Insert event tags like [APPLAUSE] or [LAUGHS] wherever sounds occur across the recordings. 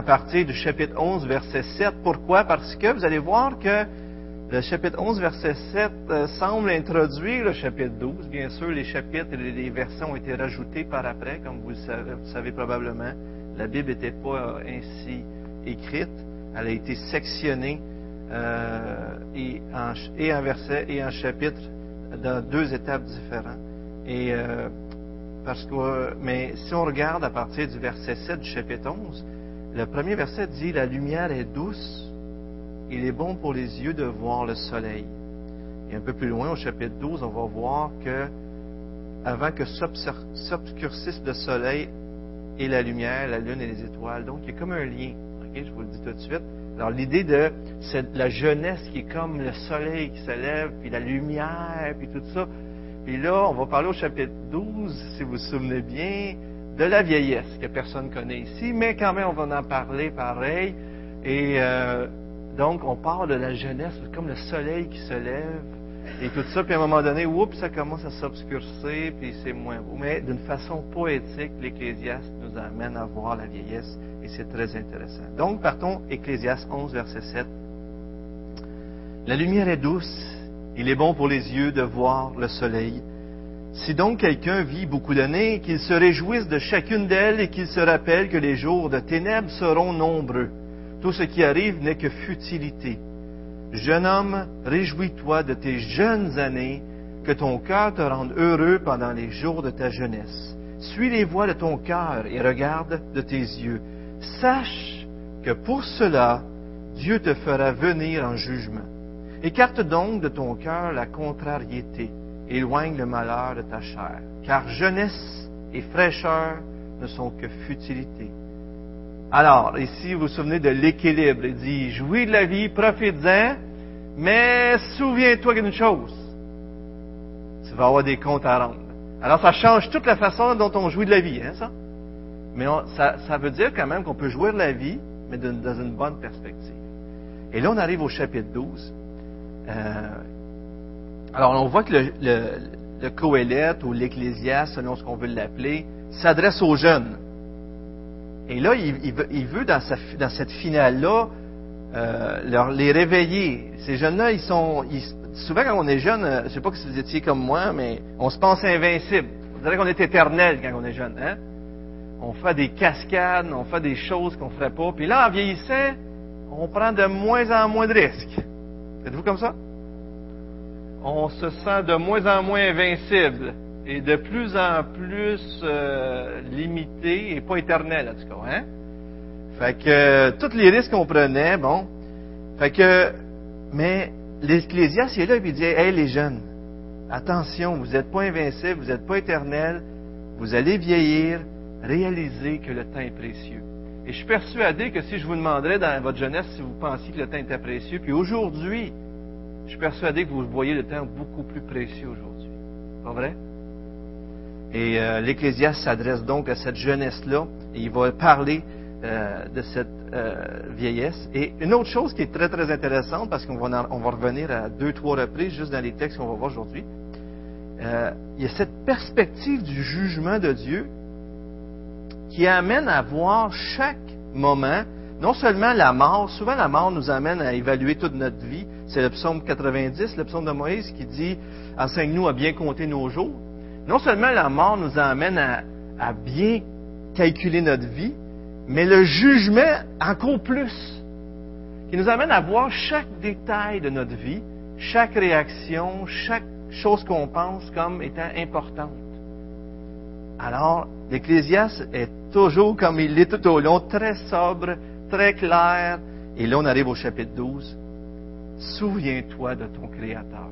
à partir du chapitre 11, verset 7. Pourquoi? Parce que vous allez voir que le chapitre 11, verset 7 euh, semble introduire le chapitre 12. Bien sûr, les chapitres et les versets ont été rajoutés par après, comme vous le savez, probablement. La Bible n'était pas euh, ainsi écrite. Elle a été sectionnée euh, et, en, et verset et en chapitre dans deux étapes différentes. Et parce que, mais si on regarde à partir du verset 7 du chapitre 11, le premier verset dit La lumière est douce, il est bon pour les yeux de voir le soleil. Et un peu plus loin, au chapitre 12, on va voir que avant que s'obscurcisse le soleil et la lumière, la lune et les étoiles. Donc, il y a comme un lien. Ok, je vous le dis tout de suite. Alors, l'idée de la jeunesse qui est comme le soleil qui se lève, puis la lumière, puis tout ça. Puis là, on va parler au chapitre 12, si vous vous souvenez bien, de la vieillesse, que personne ne connaît ici, mais quand même, on va en parler pareil. Et euh, donc, on parle de la jeunesse, comme le soleil qui se lève, et tout ça, puis à un moment donné, oups, ça commence à s'obscurcir, puis c'est moins beau. Mais d'une façon poétique, l'Ecclésiaste nous amène à voir la vieillesse, et c'est très intéressant. Donc, partons, Ecclésiaste 11, verset 7. La lumière est douce, il est bon pour les yeux de voir le soleil. Si donc quelqu'un vit beaucoup d'années, qu'il se réjouisse de chacune d'elles et qu'il se rappelle que les jours de ténèbres seront nombreux. Tout ce qui arrive n'est que futilité. Jeune homme, réjouis-toi de tes jeunes années, que ton cœur te rende heureux pendant les jours de ta jeunesse. Suis les voies de ton cœur et regarde de tes yeux. Sache que pour cela, Dieu te fera venir en jugement. Écarte donc de ton cœur la contrariété, éloigne le malheur de ta chair, car jeunesse et fraîcheur ne sont que futilité. Alors, ici, vous vous souvenez de l'équilibre. Il dit, jouis de la vie, profite-en, mais souviens-toi d'une chose. Tu vas avoir des comptes à rendre. Alors, ça change toute la façon dont on jouit de la vie, hein, ça? Mais ça, ça, veut dire quand même qu'on peut jouir de la vie, mais dans une bonne perspective. Et là, on arrive au chapitre 12. Euh, alors, on voit que le, le, ou l'Ecclésiaste, selon ce qu'on veut l'appeler, s'adresse aux jeunes. Et là, il, veut, dans, cette finale-là, euh, les réveiller. Ces jeunes-là, ils sont... souvent, quand on est jeune, euh, je ne sais pas si vous étiez comme moi, mais on se pense invincible. On dirait qu'on est éternel quand on est jeune. Hein? On fait des cascades, on fait des choses qu'on ne ferait pas. Puis là, en vieillissant, on prend de moins en moins de risques. Êtes-vous comme ça? On se sent de moins en moins invincible et de plus en plus euh, limité et pas éternel, en tout cas. Hein? Fait que euh, tous les risques qu'on prenait, bon. Fait que, mais l'Ecclésiaste est là et il dit Hey les jeunes, attention, vous n'êtes pas invincibles, vous n'êtes pas éternels, vous allez vieillir, réalisez que le temps est précieux. Et je suis persuadé que si je vous demanderais dans votre jeunesse si vous pensiez que le temps était précieux, puis aujourd'hui, je suis persuadé que vous voyez le temps beaucoup plus précieux aujourd'hui. Pas vrai? Et euh, l'Ecclésiaste s'adresse donc à cette jeunesse-là et il va parler euh, de cette euh, vieillesse. Et une autre chose qui est très très intéressante, parce qu'on va, on va revenir à deux, trois reprises juste dans les textes qu'on va voir aujourd'hui, il y a cette perspective du jugement de Dieu qui amène à voir chaque moment, non seulement la mort, souvent la mort nous amène à évaluer toute notre vie, c'est le psaume 90, le psaume de Moïse qui dit Enseigne-nous à bien compter nos jours non seulement la mort nous amène à, bien calculer notre vie, mais le jugement encore plus, qui nous amène à voir chaque détail de notre vie, chaque réaction, chaque chose qu'on pense comme étant importante. Alors, l'Ecclésiaste est toujours, comme il l'est tout au long, très sobre, très clair. Et là, on arrive au chapitre 12. Souviens-toi de ton Créateur.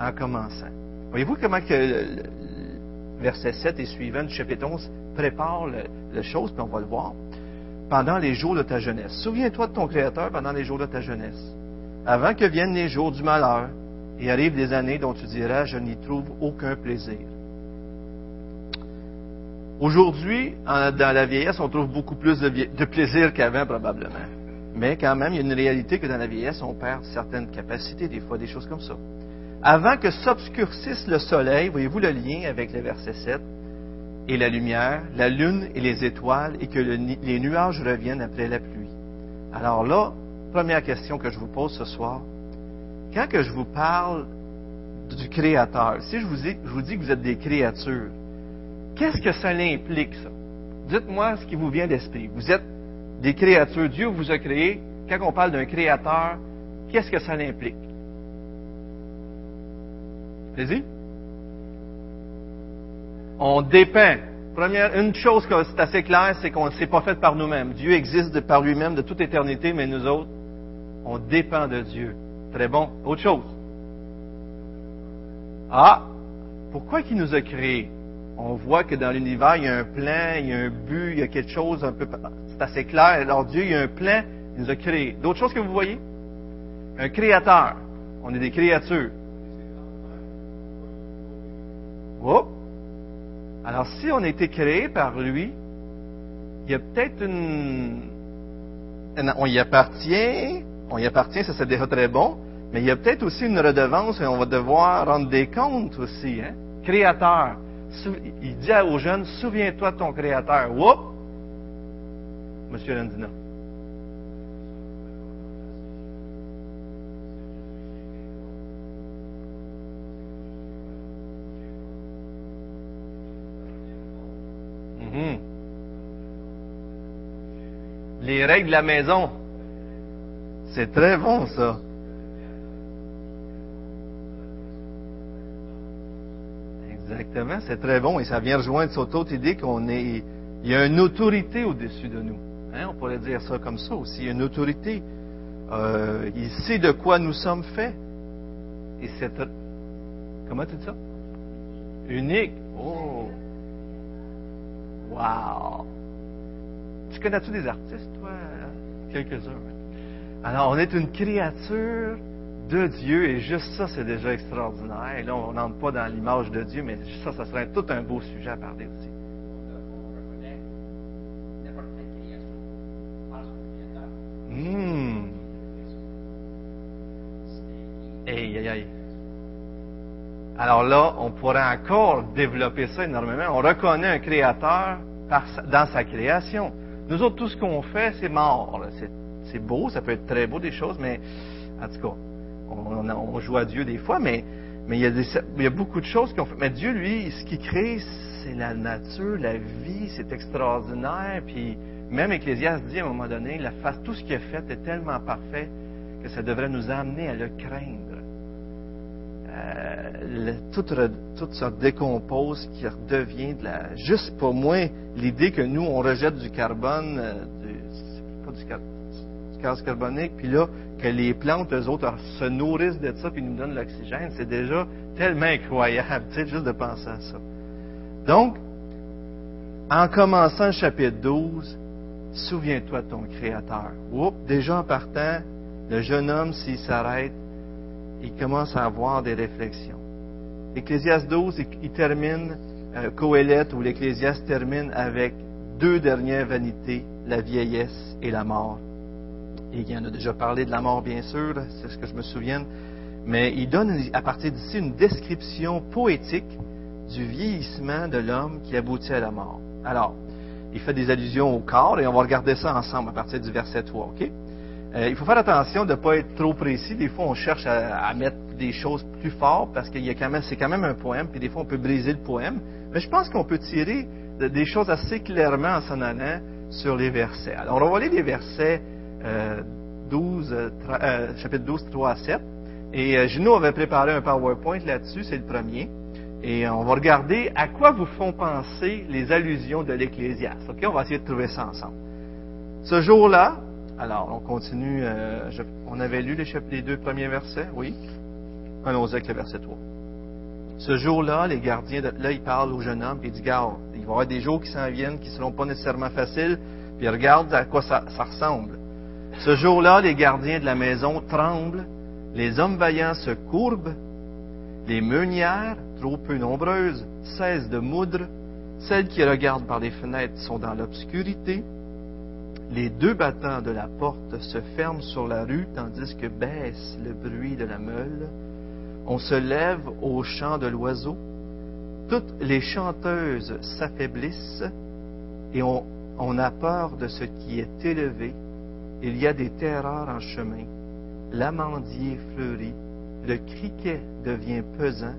En commençant. Voyez-vous comment que le, verset 7 et suivant du chapitre 11 prépare la chose, puis on va le voir. Pendant les jours de ta jeunesse. Souviens-toi de ton Créateur pendant les jours de ta jeunesse. Avant que viennent les jours du malheur et arrivent des années dont tu diras, je n'y trouve aucun plaisir. Aujourd'hui, dans la vieillesse, on trouve beaucoup plus de, plaisir qu'avant, probablement. Mais quand même, il y a une réalité que dans la vieillesse, on perd certaines capacités, des fois des choses comme ça avant que s'obscurcisse le soleil, voyez-vous le lien avec le verset 7, et la lumière, la lune et les étoiles, et que les nuages reviennent après la pluie. Alors là, première question que je vous pose ce soir. Quand que je vous parle du Créateur, si je vous, je vous dis que vous êtes des créatures, qu'est-ce que ça implique, ça? Dites-moi ce qui vous vient d'esprit. Vous êtes des créatures. Dieu vous a créé. Quand on parle d'un créateur, qu'est-ce que ça implique? Allez-y. On dépend. Première, une chose que c'est assez clair, c'est qu'on ne s'est pas fait par nous-mêmes. Dieu existe par lui-même de toute éternité, mais nous autres, on dépend de Dieu. Très bon. Autre chose. Ah, pourquoi il nous a créés? On voit que dans l'univers, il y a un plan, il y a un but, il y a quelque chose un peu... C'est assez clair. Alors Dieu, il y a un plan, il nous a créés. D'autres choses que vous voyez? Un créateur. On est des créatures. Oh. Alors si on a été créé par lui, il y a peut-être une... On y appartient, on y appartient, ça c'est déjà très bon, mais il y a peut-être aussi une redevance et on va devoir rendre des comptes aussi. Hein? Créateur. Il dit aux jeunes, souviens-toi de ton Créateur. Monsieur Landina. Mhm. Les règles de la maison. C'est très bon, ça. Exactement, c'est très bon et ça vient rejoindre cette autre idée qu'on est, il y a une autorité au-dessus de nous. Hein, on pourrait dire ça comme ça aussi, il y a une autorité. Euh, il sait de quoi nous sommes faits. Et c'est, comment tu dis ça? Unique. Oh! Wow! Tu connais-tu des artistes, toi? Quelques-uns. Alors, on est une créature de Dieu, et juste ça, c'est déjà extraordinaire. Et là, on n'entre pas dans l'image de Dieu, mais ça, ça serait tout un beau sujet à parler aussi. Hum. Aïe, aïe, aïe. Alors là, on pourrait encore développer ça énormément. On reconnaît un créateur dans sa création. Nous autres, tout ce qu'on fait, c'est mort. C'est beau, ça peut être très beau des choses, mais en tout cas, on, joue à Dieu des fois, mais, il, y a il y a beaucoup de choses qu'on fait. Mais Dieu, lui, ce qu'il crée, c'est la nature, la vie, c'est extraordinaire. Puis même Ecclésias dit à un moment donné, la face, tout ce qu'il a fait est tellement parfait que ça devrait nous amener à le craindre. Euh, tout, se décompose, qui redevient de la. Juste pour moi, l'idée que nous, on rejette du carbone, euh, du, pas du, du gaz carbonique, puis là, que les plantes, eux autres, se nourrissent de ça puis nous donnent l'oxygène, c'est déjà tellement incroyable, tu sais, juste de penser à ça. Donc, en commençant le chapitre 12, souviens-toi de ton Créateur. Oups, déjà en partant, le jeune homme, s'il s'arrête, il commence à avoir des réflexions. L'Ecclésiaste 12, il, termine, euh, ou l'Ecclésiaste termine avec deux dernières vanités, la vieillesse et la mort. Et il en a déjà parlé de la mort, bien sûr, c'est ce que je me souviens. Mais il donne à partir d'ici une description poétique du vieillissement de l'homme qui aboutit à la mort. Alors, il fait des allusions au corps et on va regarder ça ensemble à partir du verset 3, OK? Euh, il faut faire attention de ne pas être trop précis. Des fois, on cherche à, mettre des choses plus fortes parce que c'est quand même un poème, puis des fois, on peut briser le poème. Mais je pense qu'on peut tirer des choses assez clairement en s'en allant sur les versets. Alors, on va voir les versets 12, euh, euh, chapitre 12, 3 à 7. Et euh, Gino avait préparé un PowerPoint là-dessus, c'est le premier. Et on va regarder à quoi vous font penser les allusions de l'Ecclésiaste. OK? On va essayer de trouver ça ensemble. Ce jour-là, alors on continue, on avait lu les, les, deux premiers versets, oui? Allons-y avec le verset 3. Ce jour-là, les gardiens, de, là, il parle au jeune homme, et il dit, garde, il va y avoir des jours qui s'en viennent, qui ne seront pas nécessairement faciles, puis regarde à quoi ça ressemble. Ce jour-là, les gardiens de la maison tremblent, les hommes vaillants se courbent, les meunières, trop peu nombreuses, cessent de moudre, celles qui regardent par les fenêtres sont dans l'obscurité, les deux battants de la porte se ferment sur la rue tandis que baisse le bruit de la meule, on se lève au chant de l'oiseau, Toutes les chanteuses s'affaiblissent et on, on a peur de ce qui est élevé. Il y a des terreurs en chemin. L'amandier fleurit, le criquet devient pesant,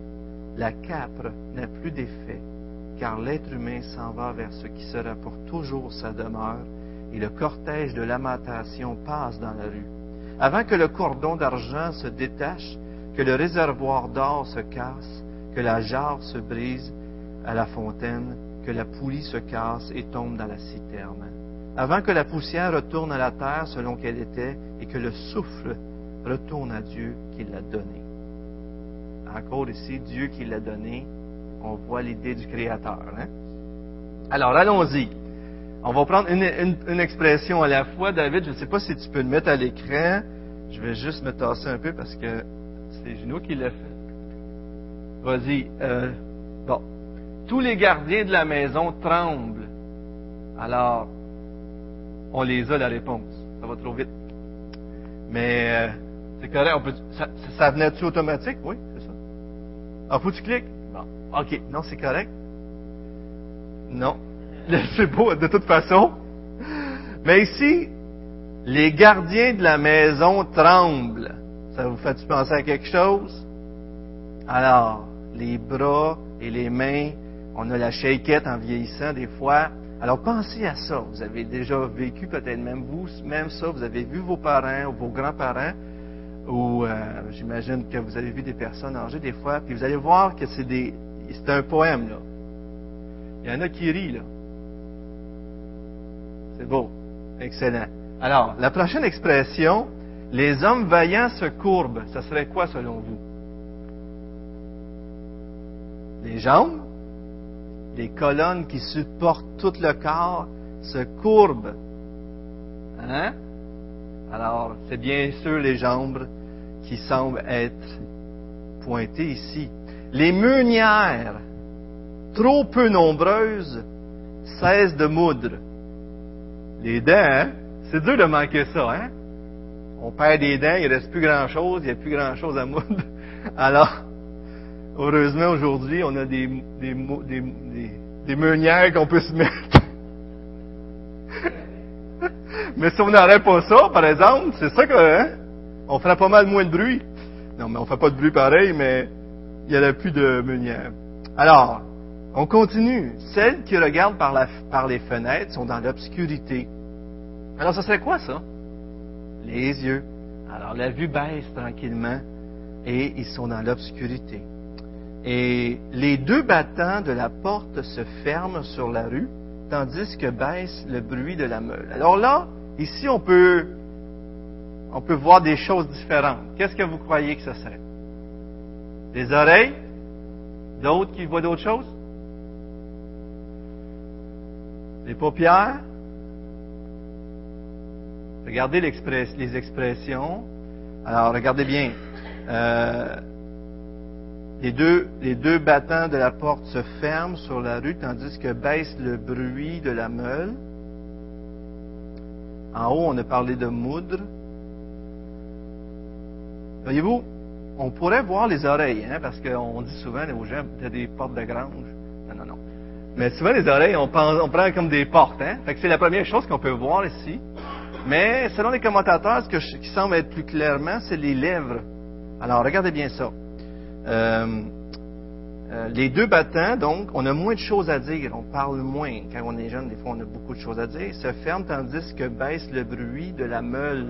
la capre n'a plus d'effet, car l'être humain s'en va vers ce qui sera pour toujours sa demeure, et le cortège de lamentation passe dans la rue. Avant que le cordon d'argent se détache, que le réservoir d'or se casse, que la jarre se brise à la fontaine, que la poulie se casse et tombe dans la citerne. Avant que la poussière retourne à la terre selon qu'elle était et que le souffle retourne à Dieu qui l'a donné. Encore ici, Dieu qui l'a donné, on voit l'idée du Créateur. Hein? Alors, allons-y. On va prendre une, expression à la fois. David, je ne sais pas si tu peux le mettre à l'écran. Je vais juste me tasser un peu parce que c'est Juno qui l'a fait. Vas-y. Euh, bon. Tous les gardiens de la maison tremblent. Alors, on les a la réponse. Ça va trop vite. Mais euh, c'est correct. Ça, venait-tu automatique? Oui, c'est ça. Ah, faut que tu cliques? Bon. OK. Non, c'est correct. Non. [LAUGHS] C'est beau, de toute façon. Mais ici, les gardiens de la maison tremblent. Ça vous fait-tu penser à quelque chose? Alors, les bras et les mains, on a la shakeette en vieillissant des fois. Alors pensez à ça. Vous avez déjà vécu peut-être même vous, même ça, vous avez vu vos parents ou vos grands-parents, ou euh, j'imagine que vous avez vu des personnes âgées des fois, puis vous allez voir que c'est des, c'est un poème là. Il y en a qui rient là. C'est beau, excellent. Alors, la prochaine expression, les hommes vaillants se courbent. Ça serait quoi selon vous? Les jambes, les colonnes qui supportent tout le corps se courbent. Hein? Alors, c'est bien sûr les jambes qui semblent être pointées ici. Les meunières, trop peu nombreuses, cessent de moudre. Les dents, hein? c'est dur de manquer ça, hein? on perd des dents, il ne reste plus grand-chose, il n'y a plus grand-chose à moudre. [LAUGHS] Alors, heureusement, aujourd'hui, on a des, des, des, meunières qu'on peut se mettre. [LAUGHS] mais si on n'aurait pas ça, par exemple, c'est ça que, hein, on ferait pas mal moins de bruit. Non, mais on fait pas de bruit pareil, mais il n'y aurait plus de meunières. Alors, on continue. Celles qui regardent par, la, par les fenêtres sont dans l'obscurité. Alors, ça serait quoi ça? les yeux. Alors la vue baisse tranquillement et ils sont dans l'obscurité. Et les deux battants de la porte se ferment sur la rue, tandis que baisse le bruit de la meule. Alors là, ici, on peut, on peut voir des choses différentes. Qu'est-ce que vous croyez que ce serait? Des oreilles? D'autres qui voient d'autres choses? Des paupières? Regardez les expressions. Alors, regardez bien. Euh, les, deux, les deux battants de la porte se ferment sur la rue, tandis que baisse le bruit de la meule. En haut, on a parlé de moudre. Voyez-vous, on pourrait voir les oreilles, hein, parce qu'on dit souvent aux gens, a des portes de grange. Non, non, non. Mais souvent, les oreilles, on, on prend comme des portes. Hein? Fait que c'est la première chose qu'on peut voir ici. Mais selon les commentateurs, ce qui semble être plus clairement, c'est les lèvres. Alors, regardez bien ça. Euh, euh, les deux battants, donc, on a moins de choses à dire, on parle moins. Quand on est jeune, des fois, on a beaucoup de choses à dire. Se ferment tandis que baisse le bruit de la meule.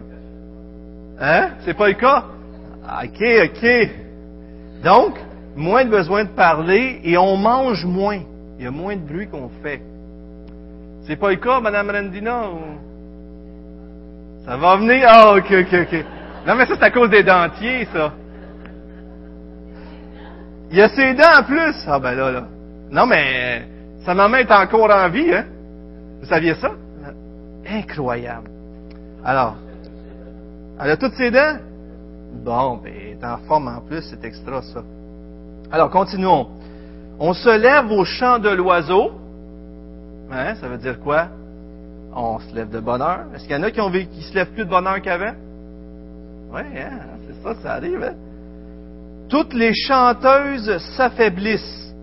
Hein? C'est pas le cas? OK, OK. Donc, moins de besoin de parler et on mange moins. Il y a moins de bruit qu'on fait. C'est pas le cas, Madame Randina? Ça va venir? Ah, ok, ok, ok. Non, mais ça, c'est à cause des dentiers, ça. Il a ses dents en plus. Ah, ben là, là. Non, mais sa maman est encore en vie, hein? Vous saviez ça? Incroyable. Alors, elle a toutes ses dents? Bon, ben, elle est en forme en plus, c'est extra, ça. Alors, continuons. On se lève au chant de l'oiseau. Hein, ça veut dire quoi? on se lève de bonne heure. Est-ce qu'il y en a qui, ont, qui se lèvent plus de bonne heure qu'avant? Oui, hein, c'est ça, ça arrive. Hein? Toutes les chanteuses s'affaiblissent.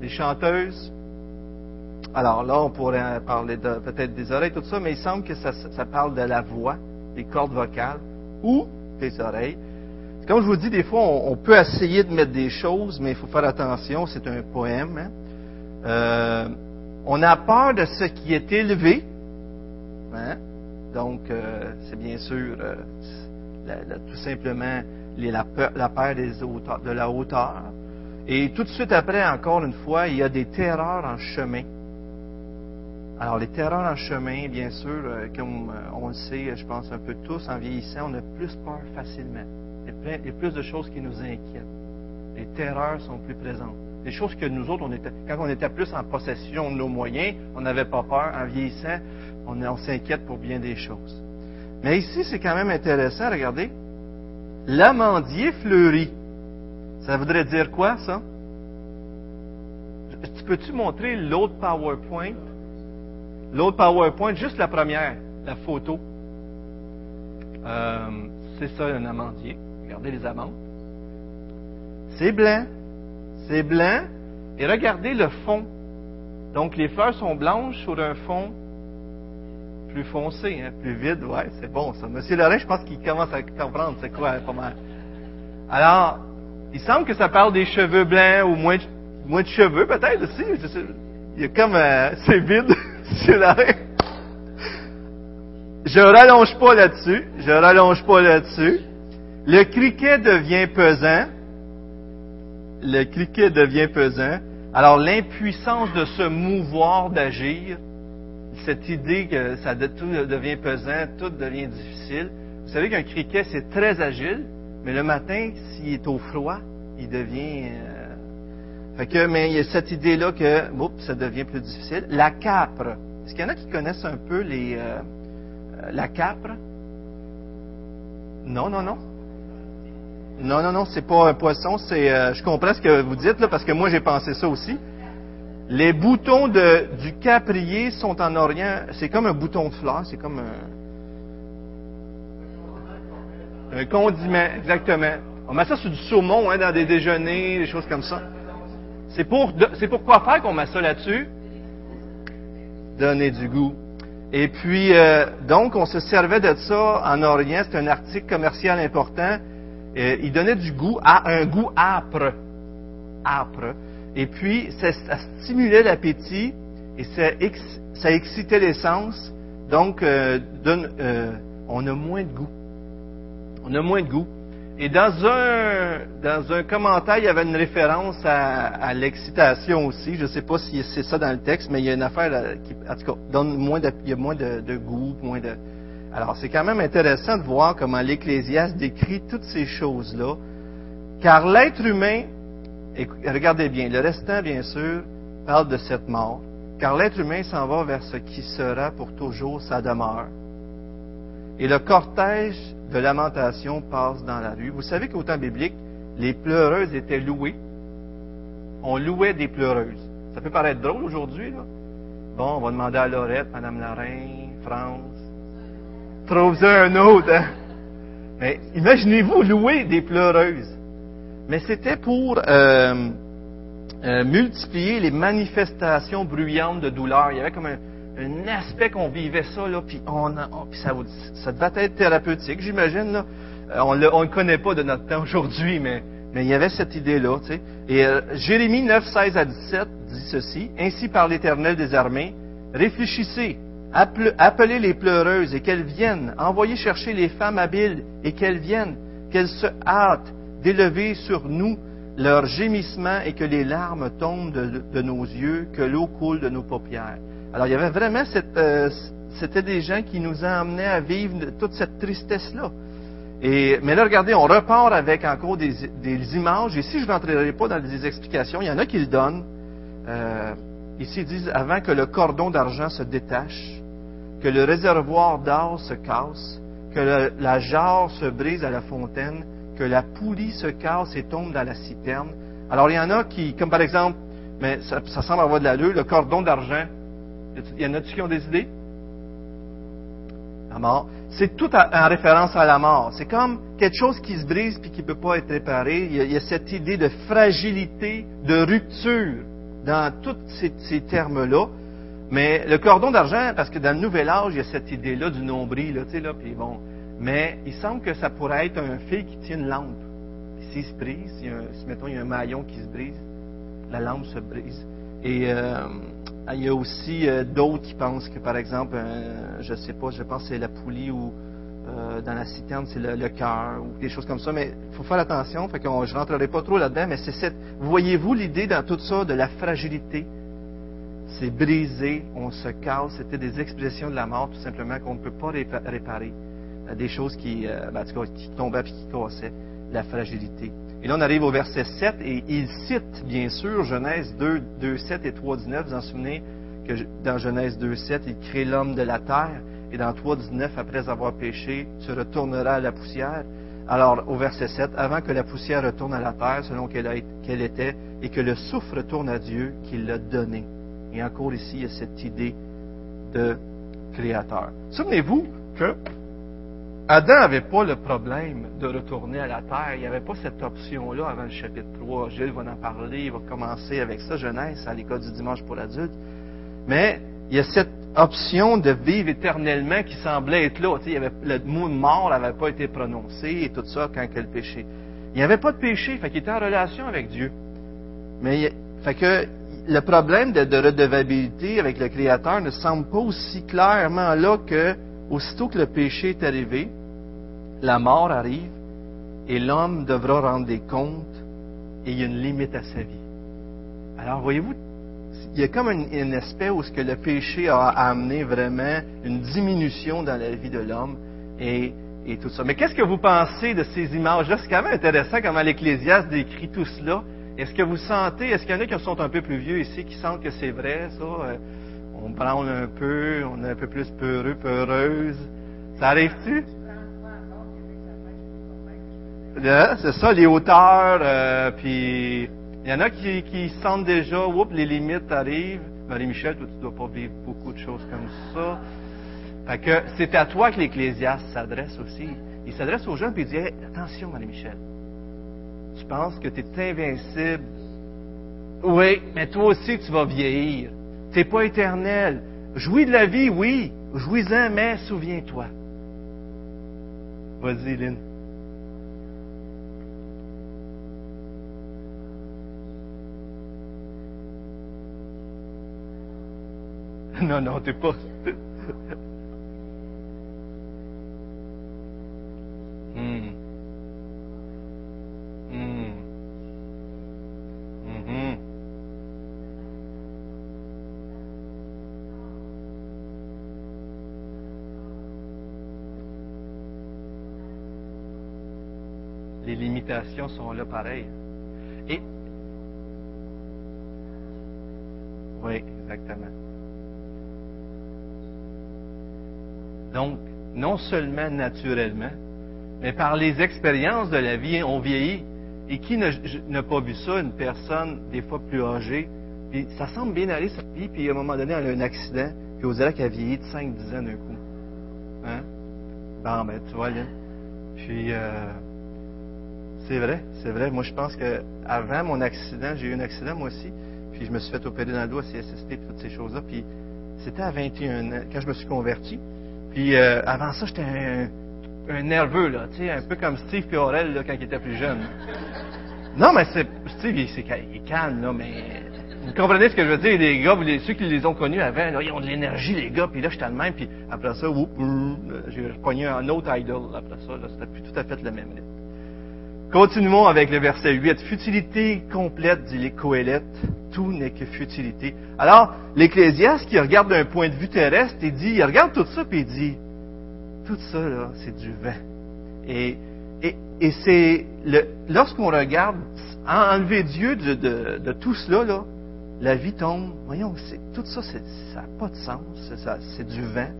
des chanteuses. Alors là, on pourrait parler peut-être des oreilles, tout ça, mais il semble que ça, ça parle de la voix, des cordes vocales ou des oreilles. Comme je vous dis, des fois, on, peut essayer de mettre des choses, mais il faut faire attention, c'est un poème. Hein. Euh, on a peur de ce qui est élevé. Hein. Donc, euh, c'est bien sûr euh, tout simplement la, la peur de la hauteur. Et tout de suite après, encore une fois, il y a des terreurs en chemin. Alors, les terreurs en chemin, bien sûr, comme on le sait, je pense un peu tous, en vieillissant, on a plus peur facilement. Il y a plus de choses qui nous inquiètent. Les terreurs sont plus présentes. Des choses que nous autres, quand on était plus en possession de nos moyens, on n'avait pas peur. En vieillissant, on s'inquiète pour bien des choses. Mais ici, c'est quand même intéressant. Regardez. L'amandier fleurit. Ça voudrait dire quoi, ça? Tu peux-tu montrer l'autre PowerPoint? L'autre PowerPoint, juste la première, la photo. Euh, c'est ça, un amandier. Regardez les amandes. C'est blanc. C'est blanc. Et regardez le fond. Donc, les fleurs sont blanches sur un fond plus foncé, hein, plus vide. Ouais, c'est bon ça. Monsieur Lorrain, je pense qu'il commence à comprendre c'est quoi, pas mal. Alors, il semble que ça parle des cheveux blancs ou moins de, cheveux, peut-être aussi. Il y a comme... Euh, [LAUGHS] c'est vide, [LAUGHS] Monsieur Lorrain. Je rallonge pas là-dessus. Je rallonge pas là-dessus. Le criquet devient pesant. Le criquet devient pesant. Alors l'impuissance de se mouvoir, d'agir, cette idée que ça tout devient pesant, tout devient difficile. Vous savez qu'un criquet c'est très agile, mais le matin, s'il est au froid, il devient. Euh, fait que, mais il y a cette idée-là que, ça devient plus difficile. La capre. Est-ce qu'il y en a qui connaissent un peu les, euh, la capre? Non, non, non. Non, non, non, c'est pas un poisson. C'est, euh, je comprends ce que vous dites là, parce que moi j'ai pensé ça aussi. Les boutons de, du caprier sont en Orient. C'est comme un bouton de fleur. C'est comme un, un condiment, exactement. On met ça sur du saumon hein, dans des déjeuners, des choses comme ça. C'est pour, faire qu'on met ça là-dessus? Donner du goût. Et puis, euh, donc, on se servait de ça en Orient. C'est un article commercial important. Euh, il donnait du goût, à, un goût âpre. Âpre. Et puis, ça, stimulait l'appétit et ça, excitait les sens. Donc, euh, on a moins de goût. On a moins de goût. Et dans un, dans un commentaire, il y avait une référence à, l'excitation aussi. Je ne sais pas si c'est ça dans le texte, mais il y a une affaire qui, en tout cas, donne moins de, il y a moins de, goût, moins de. Alors, c'est quand même intéressant de voir comment l'Ecclésiaste décrit toutes ces choses-là. Car l'être humain, et regardez bien, le restant, bien sûr, parle de cette mort. Car l'être humain s'en va vers ce qui sera pour toujours sa demeure. Et le cortège de lamentation passe dans la rue. Vous savez qu'au temps biblique, les pleureuses étaient louées. On louait des pleureuses. Ça peut paraître drôle aujourd'hui, là. Bon, on va demander à Laurette, Madame Lorrain, France. Trouve un autre, hein? Mais imaginez-vous louer des pleureuses. Mais c'était pour euh, euh, multiplier les manifestations bruyantes de douleur. Il y avait comme un, aspect qu'on vivait ça, là, puis, on, ça, ça, devait être thérapeutique, j'imagine. Euh, on ne le connaît pas de notre temps aujourd'hui, mais, il y avait cette idée-là. Et Jérémie 9, 16 à 17 dit ceci, Ainsi par l'Éternel des armées, réfléchissez, appelez les pleureuses et qu'elles viennent, envoyez chercher les femmes habiles et qu'elles viennent, qu'elles se hâtent d'élever sur nous leurs gémissements et que les larmes tombent de nos yeux, que l'eau coule de nos paupières. Alors, il y avait vraiment euh, c'était des gens qui nous amenaient à vivre toute cette tristesse-là. Et, mais là, regardez, on repart avec encore des, images. Ici, je ne rentrerai pas dans des explications. Il y en a qui le donnent. Euh, ici, ils disent avant que le cordon d'argent se détache, que le réservoir d'or se casse, que la jarre se brise à la fontaine, que la poulie se casse et tombe dans la citerne. Alors, il y en a qui, comme par exemple, mais ça, ça semble avoir de l'allure, le cordon d'argent il y en a-tu qui ont des idées? La mort. C'est tout en référence à la mort. C'est comme quelque chose qui se brise puis qui ne peut pas être réparé. Il y, a, cette idée de fragilité, de rupture. dans tous ces, termes-là. Mais le cordon d'argent, parce que dans le Nouvel Âge, il y a cette idée-là du nombril, là, tu sais, là, puis bon. Mais il semble que ça pourrait être un fil qui tient une lampe. S'il se brise, si, un, si, mettons, il y a un maillon qui se brise, la lampe se brise. Et euh, il y a aussi euh, d'autres qui pensent que, par exemple, euh, je sais pas, je pense que c'est la poulie ou dans la citerne, c'est le, cœur ou des choses comme ça. Mais il faut faire attention, fait que je rentrerai pas trop là-dedans, mais c'est cette... Voyez-vous l'idée dans tout ça de la fragilité? c'est brisé, on se casse. C'était des expressions de la mort, tout simplement, qu'on ne peut pas réparer. Des choses qui, euh, ben, tombaient et qui cassaient, la fragilité. Et là, on arrive au verset 7, et il cite, bien sûr, Genèse 2, 2 7 et 3, 19. Vous en souvenez que dans Genèse 2, 7, il crée l'homme de la terre, et dans 3, 19, après avoir péché, tu retourneras à la poussière. Alors, au verset 7, avant que la poussière retourne à la terre, selon qu'elle était, et que le souffle retourne à Dieu qui l'a donné. Et encore ici, il y a cette idée de créateur. Souvenez-vous que Adam n'avait pas le problème de retourner à la terre. Il n'y avait pas cette option-là avant le chapitre 3. Gilles va en parler, il va commencer avec ça, Genèse, à l'école du dimanche pour l'adulte. Mais il y a cette option de vivre éternellement qui semblait être là. y le mot de mort n'avait pas été prononcé et tout ça quand il le péché. Il n'y avait pas de péché, fait qu'il était en relation avec Dieu. Mais fait que le problème de, redevabilité avec le Créateur ne semble pas aussi clairement là que, aussitôt que le péché est arrivé, la mort arrive et l'homme devra rendre des comptes et il y a une limite à sa vie. Alors, voyez-vous, il y a comme un, aspect où ce que le péché a amené vraiment une diminution dans la vie de l'homme et, et tout ça. Mais qu'est-ce que vous pensez de ces images-là? C'est quand même intéressant comment l'Ecclésiaste décrit tout cela. Est-ce que vous sentez, est-ce qu'il y en a qui sont un peu plus vieux ici, qui sentent que c'est vrai, ça? On branle un peu, on est un peu plus peureux, peureuse. Ça arrive-tu? c'est ça, les hauteurs, euh, puis il y en a qui, sentent déjà, oups, les limites arrivent. Marie-Michel, toi, tu dois pas vivre beaucoup de choses comme ça. Fait que c'est à toi que l'Ecclésiaste s'adresse aussi. Il s'adresse aux jeunes et il dit attention, Marie-Michel, tu penses que tu es invincible. Oui, mais toi aussi tu vas vieillir. Tu n'es pas éternel. Jouis de la vie, oui. Jouis-en, mais souviens-toi. Vas-y, Lynn. Non, non, t'es pas. hmm. Mm. Mm-hmm. Les sont là pareil. Et oui, exactement. Donc, non seulement naturellement, mais par les expériences de la vie, on vieillit et qui n'a pas vu ça, une personne des fois plus âgée, puis ça semble bien aller sa vie, puis à un moment donné, elle a un accident, puis on dirait qu'elle a vieilli de 5-10 ans d'un coup. Hein? Bon, ben, tu vois, là. Puis, euh, c'est vrai, c'est vrai. Moi, je pense que avant mon accident, j'ai eu un accident moi aussi, puis je me suis fait opérer dans le à CSST, toutes ces choses-là, puis c'était à 21 ans, quand je me suis converti. Puis, euh, avant ça, j'étais un nerveux, là, tu sais, un peu comme Steve Piorel, là, quand il était plus jeune. Non, mais c'est, Steve, il, est calme, là, mais vous comprenez ce que je veux dire? Les gars, ceux qui les ont connus avant, là, ils ont de l'énergie, les gars, puis là, j'étais le même, puis après ça, j'ai repogné un autre idol, après ça, là, c'était plus tout à fait le même rythme. Continuons avec le verset 8. Futilité complète, dit les. Tout n'est que futilité. Alors, l'Ecclésiaste qui regarde d'un point de vue terrestre, il dit, il regarde tout ça, puis il dit, tout ça, là, c'est du vent. Et, et, et c'est lorsqu'on regarde, enlever Dieu de, tout cela, là, la vie tombe. Voyons, tout ça, ça n'a pas de sens. C'est du vent.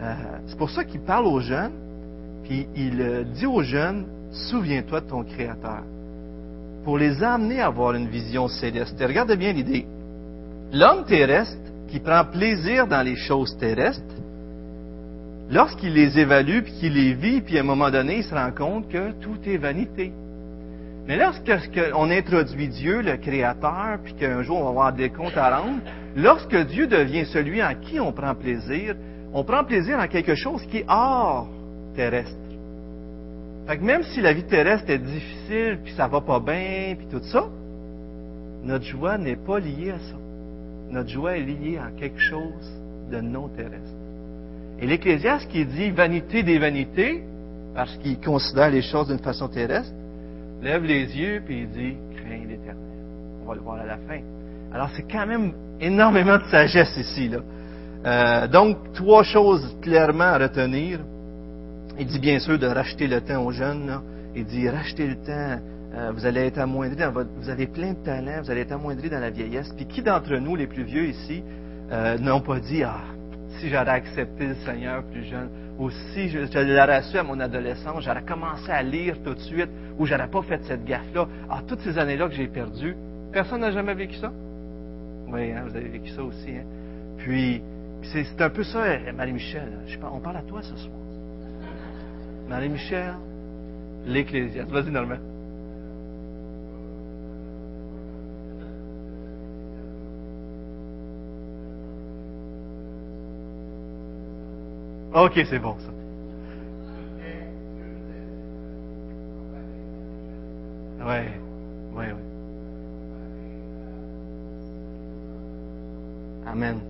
Euh, c'est pour ça qu'il parle aux jeunes, puis il euh, dit aux jeunes, souviens-toi de ton Créateur. Pour les amener à avoir une vision céleste. Et regardez bien l'idée. L'homme terrestre qui prend plaisir dans les choses terrestres, lorsqu'il les évalue, puis qu'il les vit, puis à un moment donné, il se rend compte que tout est vanité. Mais lorsqu'on introduit Dieu, le Créateur, puis qu'un jour on va avoir des comptes à rendre, lorsque Dieu devient celui en qui on prend plaisir, on prend plaisir en quelque chose qui est hors terrestre. Fait que même si la vie terrestre est difficile, puis ça va pas bien, puis tout ça, notre joie n'est pas liée à ça. Notre joie est liée à quelque chose de non terrestre. Et l'Ecclésiaste qui dit vanité des vanités, parce qu'il considère les choses d'une façon terrestre, lève les yeux puis il dit crains l'Éternel. On va le voir à la fin. Alors c'est quand même énormément de sagesse ici là. Euh, donc trois choses clairement à retenir. Il dit bien sûr de racheter le temps aux jeunes. Il dit racheter le temps. Euh, vous allez être amoindri dans votre, vous avez plein de talents, vous allez être amoindri dans la vieillesse. Puis qui d'entre nous, les plus vieux ici, euh, n'ont pas dit ah si j'aurais accepté le Seigneur plus jeune, ou si je, l'aurais su à mon adolescence, j'aurais commencé à lire tout de suite, ou j'aurais pas fait cette gaffe-là. Ah, toutes ces années-là que j'ai perdues, personne n'a jamais vécu ça? Oui, hein, vous avez vécu ça aussi. Hein? Puis, c'est un peu ça, Marie-Michel. On parle à toi ce soir. Marie-Michel, l'Ecclésiaste. Vas-y, Normand. Ok, c'est bon ça. Ouais, ouais, ouais. Amen.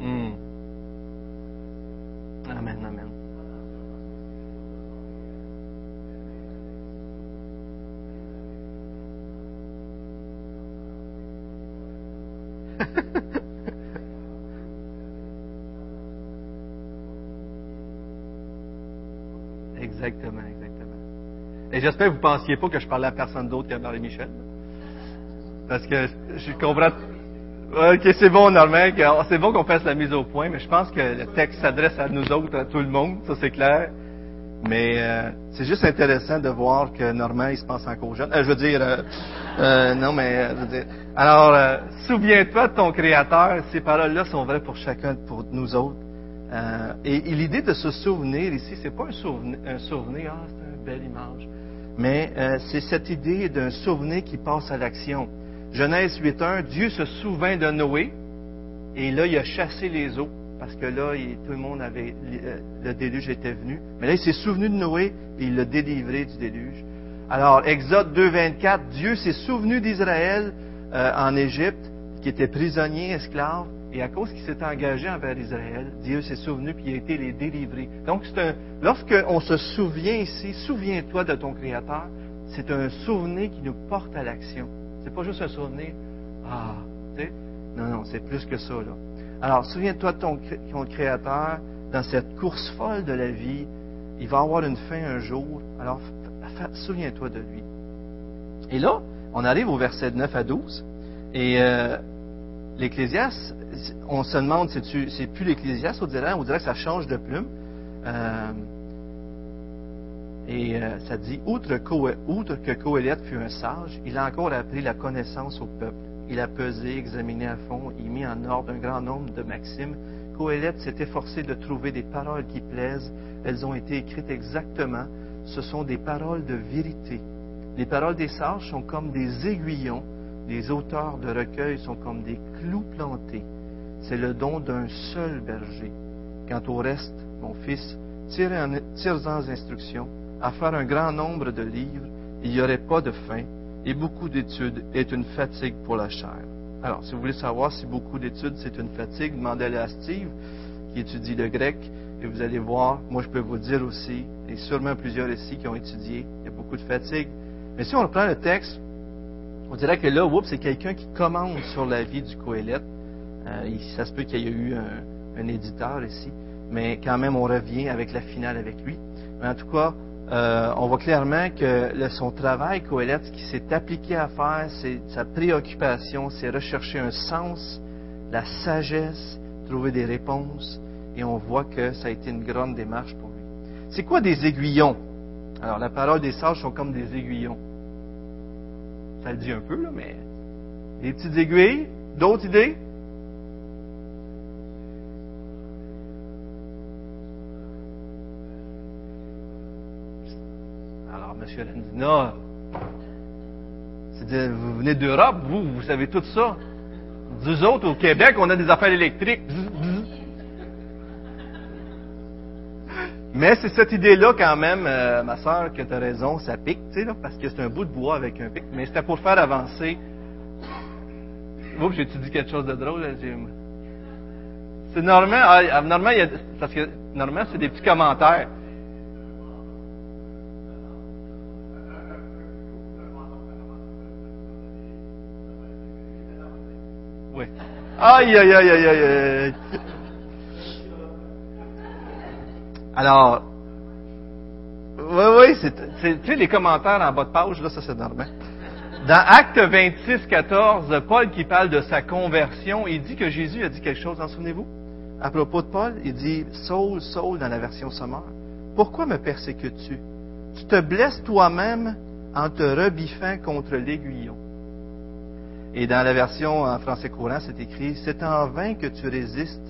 Hmm. Amen, amen. exactement, exactement. Et j'espère que vous ne pensiez pas que je parlais à personne d'autre qu'à Marie-Michel. Parce que je comprends. Ok, c'est bon, Normand. C'est bon qu'on fasse la mise au point, mais je pense que le texte s'adresse à nous autres, à tout le monde, ça c'est clair. Mais euh, c'est juste intéressant de voir que Normand, il se pense encore jeune. Euh, je veux dire, euh, euh non, mais je veux dire. Alors, souviens-toi de ton Créateur. Ces paroles-là sont vraies pour chacun, pour nous autres. et, l'idée de se souvenir ici, c'est pas un souvenir, un souvenir, ah, c'est une belle image, mais c'est cette idée d'un souvenir qui passe à l'action. Genèse 8.1, Dieu se souvint de Noé, et là, il a chassé les eaux parce que là, tout le monde avait, euh, le déluge était venu. Mais là, il s'est souvenu de Noé et il l'a délivré du déluge. Alors, Exode 2.24, Dieu s'est souvenu d'Israël euh, en Égypte, qui était prisonnier, esclave, et à cause qu'il s'est engagé envers Israël, Dieu s'est souvenu puis il a été les délivrer. Donc, lorsqu'on se souvient ici, souviens-toi de ton Créateur, c'est un souvenir qui nous porte à l'action. C'est pas juste un souvenir, ah, tu sais, non, non, c'est plus que ça, là. Alors, souviens-toi de ton, Créateur dans cette course folle de la vie. Il va avoir une fin un jour. Alors, souviens-toi de lui. Et là, on arrive au verset 9 à 12. Et euh, l'Ecclésiaste, on se demande, c'est plus l'Ecclésiaste, on dirait, on dirait que ça change de plume. Euh, et euh, ça dit, outre, que Coëlette fut un sage, il a encore appris la connaissance au peuple. Il a pesé, examiné à fond, il mis en ordre un grand nombre de maximes. Coëlette s'est efforcé de trouver des paroles qui plaisent. Elles ont été écrites exactement. Ce sont des paroles de vérité. Les paroles des sages sont comme des aiguillons. Les auteurs de recueils sont comme des clous plantés. C'est le don d'un seul berger. Quant au reste, mon fils, tire-en instructions, à faire un grand nombre de livres, il n'y aurait pas de fin, et beaucoup d'études est une fatigue pour la chair. Alors, si vous voulez savoir si beaucoup d'études c'est une fatigue, demandez-le à Steve, qui étudie le grec, et vous allez voir, moi je peux vous dire aussi, et sûrement plusieurs ici qui ont étudié, il y a beaucoup de fatigue. Mais si on reprend le texte, on dirait que là, oups, c'est quelqu'un qui commande sur la vie du Coëlette. Euh, ça se peut qu'il y ait eu un, éditeur ici, mais quand même, on revient avec la finale avec lui. Mais en tout cas, euh, on voit clairement que son travail, Coëlette, ce qui s'est appliqué à faire, c'est sa préoccupation, c'est rechercher un sens, la sagesse, trouver des réponses, et on voit que ça a été une grande démarche pour lui. C'est quoi des aiguillons? Alors, la parole des sages sont comme des aiguillons. Ça le dit un peu, là, mais. Des petites aiguilles. D'autres idées? Alors, M. Landina, vous venez d'Europe, vous, vous savez tout ça. Nous autres, au Québec, on a des affaires électriques. Mais c'est cette idée-là quand même, euh, ma soeur, que tu as raison, ça pique, tu sais, parce que c'est un bout de bois avec un pic. Mais c'était pour faire avancer. Oups, j'ai-tu dit quelque chose de drôle? C'est normal, ah, ah, a, parce que normalement, c'est des petits commentaires. Oui. Aïe, aïe, aïe, aïe, aïe, aïe. Alors, oui, oui, tu les commentaires en bas de page, là, ça c'est normal. Dans Acte 26, 14, Paul qui parle de sa conversion, il dit que Jésus a dit quelque chose, en souvenez-vous? À propos de Paul, il dit, Saul, Saul dans la version sommaire, pourquoi me persécutes-tu? Tu te blesses toi-même en te rebiffant contre l'aiguillon. Et dans la version en français courant, c'est écrit, c'est en vain que tu résistes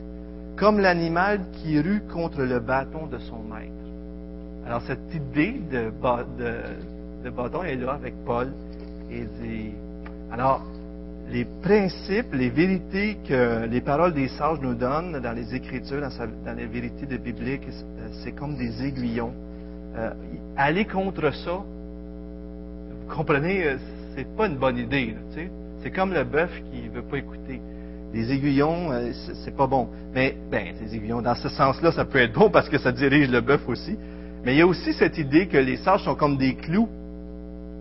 comme l'animal qui rue contre le bâton de son maître. Alors cette idée de, de, bâton est là avec Paul. Alors, les principes, les vérités que les paroles des sages nous donnent dans les Écritures, dans, les vérités de bibliques, c'est comme des aiguillons. Euh, aller contre ça, vous comprenez, euh, c'est pas une bonne idée. C'est comme le bœuf qui veut pas écouter. Les aiguillons, euh, c'est pas bon. Mais, ben, les aiguillons, dans ce sens-là, ça peut être bon parce que ça dirige le bœuf aussi. Mais il y a aussi cette idée que les sages sont comme des clous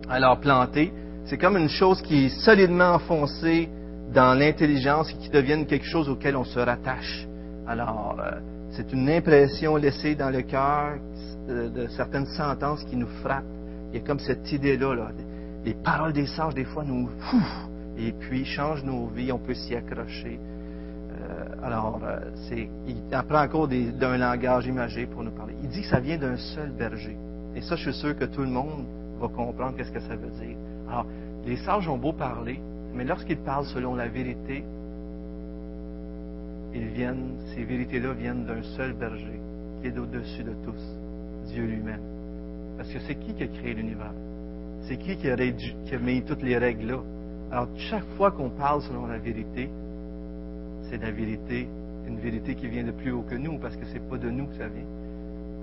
alors plantés. C'est comme une chose qui est solidement enfoncée dans l'intelligence et qui devient quelque chose auquel on se rattache. Alors, euh, c'est une impression laissée dans le cœur de, certaines sentences qui nous frappent. Il y a comme cette idée-là. Là. Les paroles des sages, des fois, nous et puis change nos vies, on peut s'y accrocher. Euh, alors, euh, c'est, il apprend encore d'un langage imagé pour nous parler. Il dit que ça vient d'un seul berger. Et ça, je suis sûr que tout le monde va comprendre qu'est-ce que ça veut dire. Alors, les sages ont beau parler, mais lorsqu'ils parlent selon la vérité, ils viennent, ces vérités-là viennent d'un seul berger, qui est au-dessus de tous, Dieu lui-même. Parce que c'est qui qui a créé l'univers? C'est qui qui a, qui a mis toutes les règles là? Alors, chaque fois qu'on parle selon la vérité, c'est la vérité, une vérité qui vient de plus haut que nous, parce que c'est pas de nous que ça vient.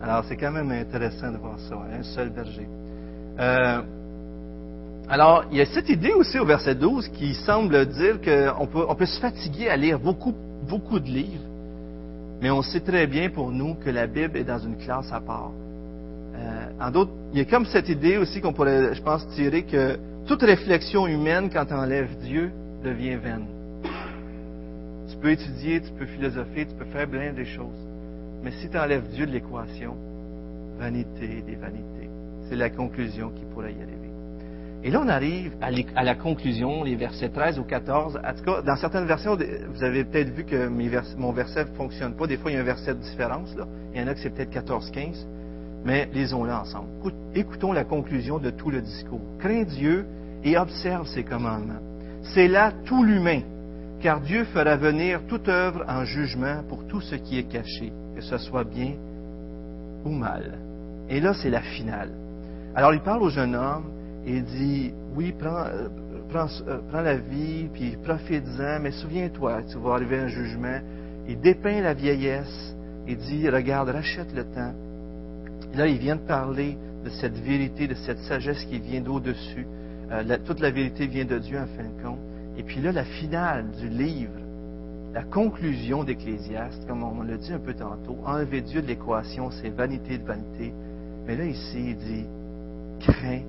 Alors, c'est quand même intéressant de voir ça, hein, un seul berger. Euh, alors, il y a cette idée aussi au verset 12 qui semble dire qu'on peut, on peut se fatiguer à lire beaucoup, beaucoup de livres, mais on sait très bien pour nous que la Bible est dans une classe à part. Euh, en d'autres, il y a comme cette idée aussi qu'on pourrait, je pense, tirer que toute réflexion humaine, quand tu enlèves Dieu, devient vaine. Tu peux étudier, tu peux philosopher, tu peux faire plein des choses. Mais si tu enlèves Dieu de l'équation, vanité des vanités. C'est la conclusion qui pourrait y arriver. Et là, on arrive à, la conclusion, les versets 13 ou 14. En tout cas, dans certaines versions, vous avez peut-être vu que mon verset ne fonctionne pas. Des fois, il y a un verset de différence. Il y en a que c'est peut-être 14-15 mais lisons-le ensemble. Écoutons la conclusion de tout le discours. Crains Dieu et observe ses commandements. C'est là tout l'humain, car Dieu fera venir toute œuvre en jugement pour tout ce qui est caché, que ce soit bien ou mal. Et là, c'est la finale. Alors, il parle au jeune homme et dit, oui, prends, euh, euh, la vie, puis profite-en, mais souviens-toi, tu vas arriver à un jugement. Il dépeint la vieillesse et dit, regarde, rachète le temps là, il vient de parler de cette vérité, de cette sagesse qui vient d'au-dessus. Euh, toute la vérité vient de Dieu en fin de compte. Et puis là, la finale du livre, la conclusion d'Ecclésiaste, comme on l'a dit un peu tantôt, enlever Dieu de l'équation, c'est vanité de vanité. Mais là, ici, il dit, crains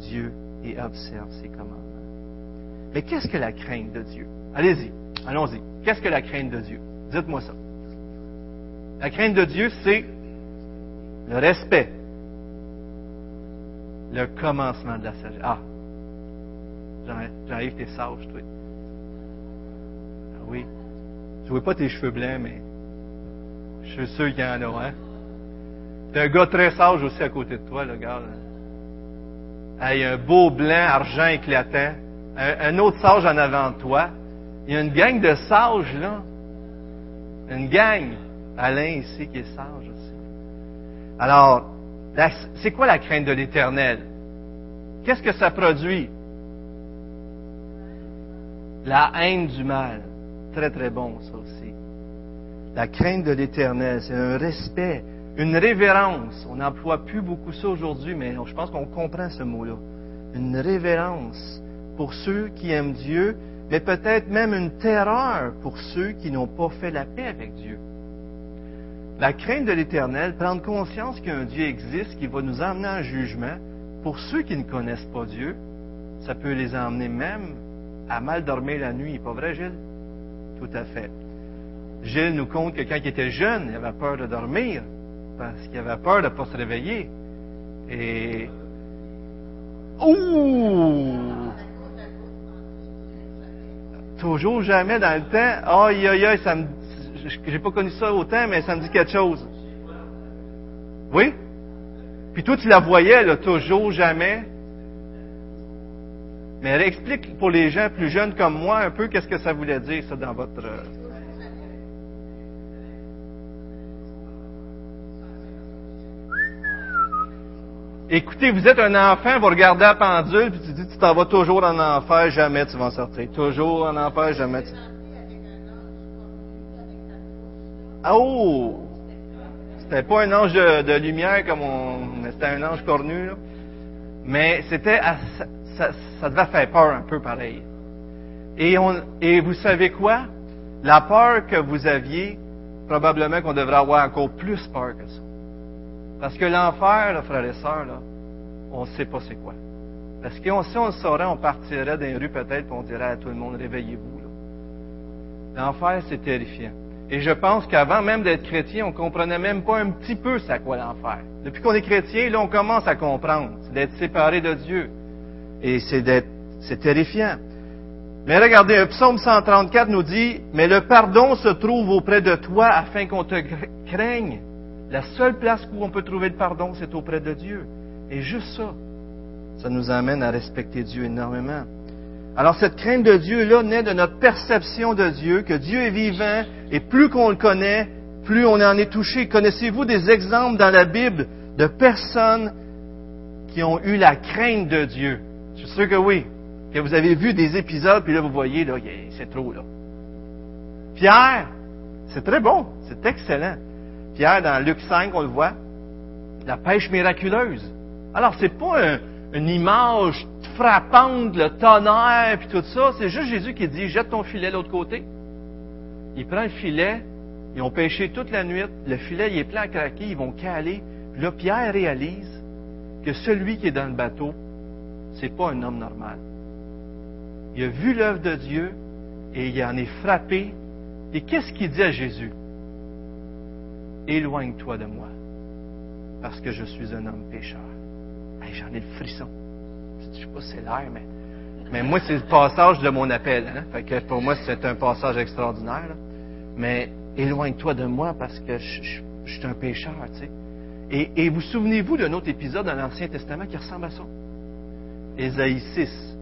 Dieu et observe ses commandements. Mais qu'est-ce que la crainte de Dieu? Allez-y, allons-y. Qu'est-ce que la crainte de Dieu? Dites-moi ça. La crainte de Dieu, c'est le respect, le commencement de la sagesse. Ah, j'arrive, t'es sage, toi. Ah oui. Je vois pas tes cheveux blancs, mais je suis sûr qu'il y en a, hein. T'es un gars très sage aussi à côté de toi, le gars. Là. Il a un beau blanc, argent éclatant. Un, un, autre sage en avant de toi. Il y a une gang de sages, là. Une gang. Alain ici qui est sage. Alors, C'est quoi la crainte de l'Éternel? Qu'est-ce que ça produit? La haine du mal. Très, très bon, ça aussi. La crainte de l'Éternel, c'est un respect, une révérence. On n'emploie plus beaucoup ça aujourd'hui, mais je pense qu'on comprend ce mot-là. Une révérence pour ceux qui aiment Dieu, mais peut-être même une terreur pour ceux qui n'ont pas fait la paix avec Dieu. La crainte de l'Éternel, prendre conscience qu'un Dieu existe qui va nous emmener en jugement, pour ceux qui ne connaissent pas Dieu, ça peut les emmener même à mal dormir la nuit. Pas vrai, Gilles? Tout à fait. Gilles nous compte que quand il était jeune, il avait peur de dormir, parce qu'il avait peur de ne pas se réveiller. Et... Ouh! Toujours, jamais dans le temps. Aïe, aïe, aïe, ça me j'ai pas connu ça autant, mais ça me dit quelque chose. Oui? Puis toi, tu la voyais, là, toujours, jamais. Mais explique pour les gens plus jeunes comme moi un peu qu'est-ce que ça voulait dire, ça, dans votre. Euh, Écoutez, vous êtes un enfant, vous regardez la pendule, puis tu dis, tu t'en vas toujours en enfer, jamais tu vas en sortir. Toujours en enfer, jamais tu... Oh! C'était pas un ange de, lumière comme on. C'était un ange cornu, là. Mais c'était. Ça, ça, devait faire peur un peu pareil. Et, vous savez quoi? La peur que vous aviez, probablement qu'on devrait avoir encore plus peur que ça. Parce que l'enfer, frères et sœurs, on ne sait pas c'est quoi. Parce que si on le saurait, on partirait dans les rues peut-être, et on dirait à tout le monde, réveillez-vous. L'enfer, c'est terrifiant. Et je pense qu'avant même d'être chrétien, on comprenait même pas un petit peu c'est quoi l'enfer. Depuis qu'on est chrétien, là, on commence à comprendre. C'est d'être séparé de Dieu. Et c'est terrifiant. Mais regardez, un psaume 134 nous dit, mais le pardon se trouve auprès de toi afin qu'on te craigne. La seule place où on peut trouver le pardon, c'est auprès de Dieu. Et juste ça, ça nous amène à respecter Dieu énormément. Alors cette crainte de Dieu-là naît de notre perception de Dieu, que Dieu est vivant, et plus qu'on le connaît, plus on en est touché. Connaissez-vous des exemples dans la Bible de personnes qui ont eu la crainte de Dieu? Je suis sûr que oui. Que vous avez vu des épisodes, puis là vous voyez, là, c'est trop, là. Pierre, c'est très bon, c'est excellent. Pierre, dans Luc 5, on le voit, la pêche miraculeuse. Alors, c'est pas un, une image frappante, le tonnerre, puis tout ça. C'est juste Jésus qui dit, jette ton filet de l'autre côté. Il prend le filet, ils ont pêché toute la nuit, le filet il est plein à craquer, ils vont caler. Puis là, Pierre réalise que celui qui est dans le bateau, c'est pas un homme normal. Il a vu l'œuvre de Dieu et il en est frappé. Et qu'est-ce qu'il dit à Jésus? Éloigne-toi de moi, parce que je suis un homme pécheur j'en ai le frisson. Je sais pas si c'est l'air, mais, mais moi, c'est le passage de mon appel. Hein? Pour moi, c'est un passage extraordinaire. Mais éloigne-toi de moi parce que je, suis un pécheur, tu sais. Et, et vous souvenez-vous d'un autre épisode dans l'Ancien Testament qui ressemble à ça? Ésaïe 6.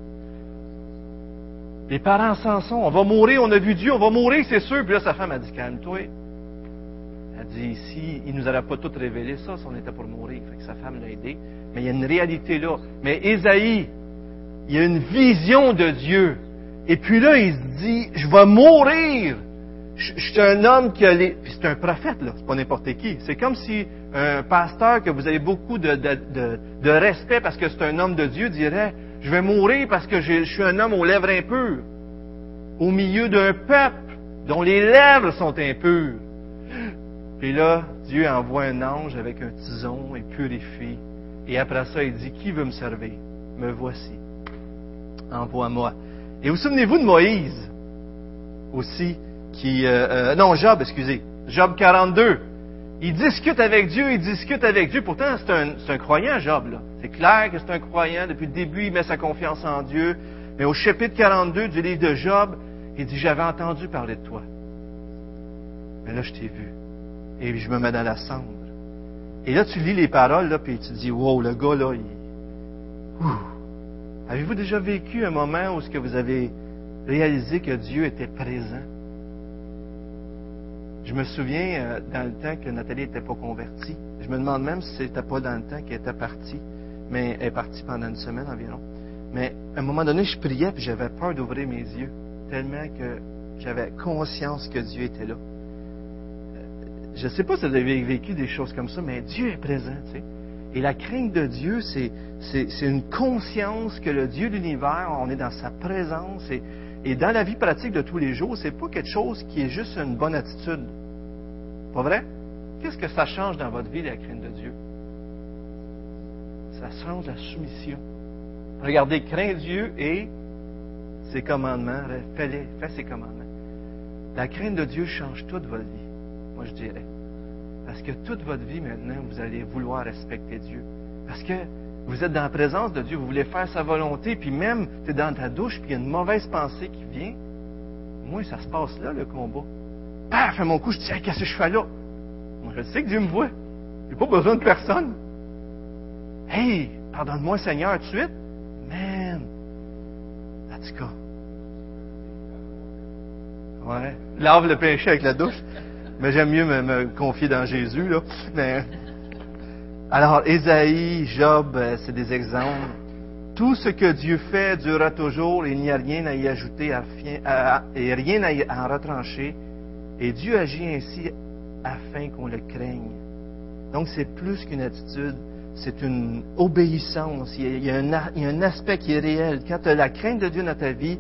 Les parents s'en sont. On va mourir, on a vu Dieu, on va mourir, c'est sûr. Puis là, sa femme a dit, calme-toi. Elle dit, si il nous aurait pas tout révélé ça, si on était pour mourir. Fait que sa femme l'a aidé. Mais il y a une réalité là. Mais Ésaïe, il y a une vision de Dieu. Et puis là, il se dit, je vais mourir. Je, un homme qui a les... c'est un prophète, là. C'est pas n'importe qui. C'est comme si un pasteur que vous avez beaucoup de, de, respect parce que c'est un homme de Dieu dirait, je vais mourir parce que je, suis un homme aux lèvres impures. Au milieu d'un peuple dont les lèvres sont impures. Puis là, Dieu envoie un ange avec un tison et purifie et après ça, il dit, qui veut me servir? Me voici. Envoie-moi. Et vous souvenez-vous de Moïse aussi, Euh, euh, non, Job, excusez. Job 42. Il discute avec Dieu, il discute avec Dieu. Pourtant, c'est un, croyant, Job. là. C'est clair que c'est un croyant. Depuis le début, il met sa confiance en Dieu. Mais au chapitre 42 du livre de Job, il dit, j'avais entendu parler de toi. Mais là, je t'ai vu. Et je me mets dans la cendre. Et là, tu lis les paroles, là, puis tu dis, wow, le gars, là, il... Avez-vous déjà vécu un moment où que vous avez réalisé que Dieu était présent? Je me souviens euh, dans le temps que Nathalie n'était pas convertie. Je me demande même si c'était pas dans le temps qu'elle était partie, mais elle est partie pendant une semaine environ. Mais à un moment donné, je priais puis j'avais peur d'ouvrir mes yeux, tellement que j'avais conscience que Dieu était là. Euh, je ne sais pas si vous avez vécu des choses comme ça, mais Dieu est présent. Et la crainte de Dieu, c'est, une conscience que le Dieu de l'univers, on est dans sa présence. Et dans la vie pratique de tous les jours, c'est pas quelque chose qui est juste une bonne attitude. Pas vrai? Qu'est-ce que ça change dans votre vie, la crainte de Dieu? Ça change la soumission. Regardez, crains Dieu et ses commandements, fais-les, fais ses commandements. La crainte de Dieu change toute votre vie, moi je dirais. Parce que toute votre vie maintenant, vous allez vouloir respecter Dieu. Parce que vous êtes dans la présence de Dieu, vous voulez faire sa volonté, puis même, tu es dans ta douche, puis il y a une mauvaise pensée qui vient. Moi, ça se passe là, le combat. Paf, à mon coup, je dis, qu'est-ce que je fais là? Moi, je sais que Dieu me voit. J'ai pas besoin de personne. Hey, pardonne-moi, Seigneur, tout de suite. Man, let's go. Ouais. Lave le péché avec la douche. Mais j'aime mieux me, confier dans Jésus, là. Mais, alors, Ésaïe, Job, euh, c'est des exemples. Tout ce que Dieu fait durera toujours, il n'y a rien à y ajouter et rien à en retrancher. Et Dieu agit ainsi afin qu'on le craigne. Donc, c'est plus qu'une attitude, c'est une obéissance. Il y, a, un, aspect qui est réel. Quand tu as la crainte de Dieu dans ta vie,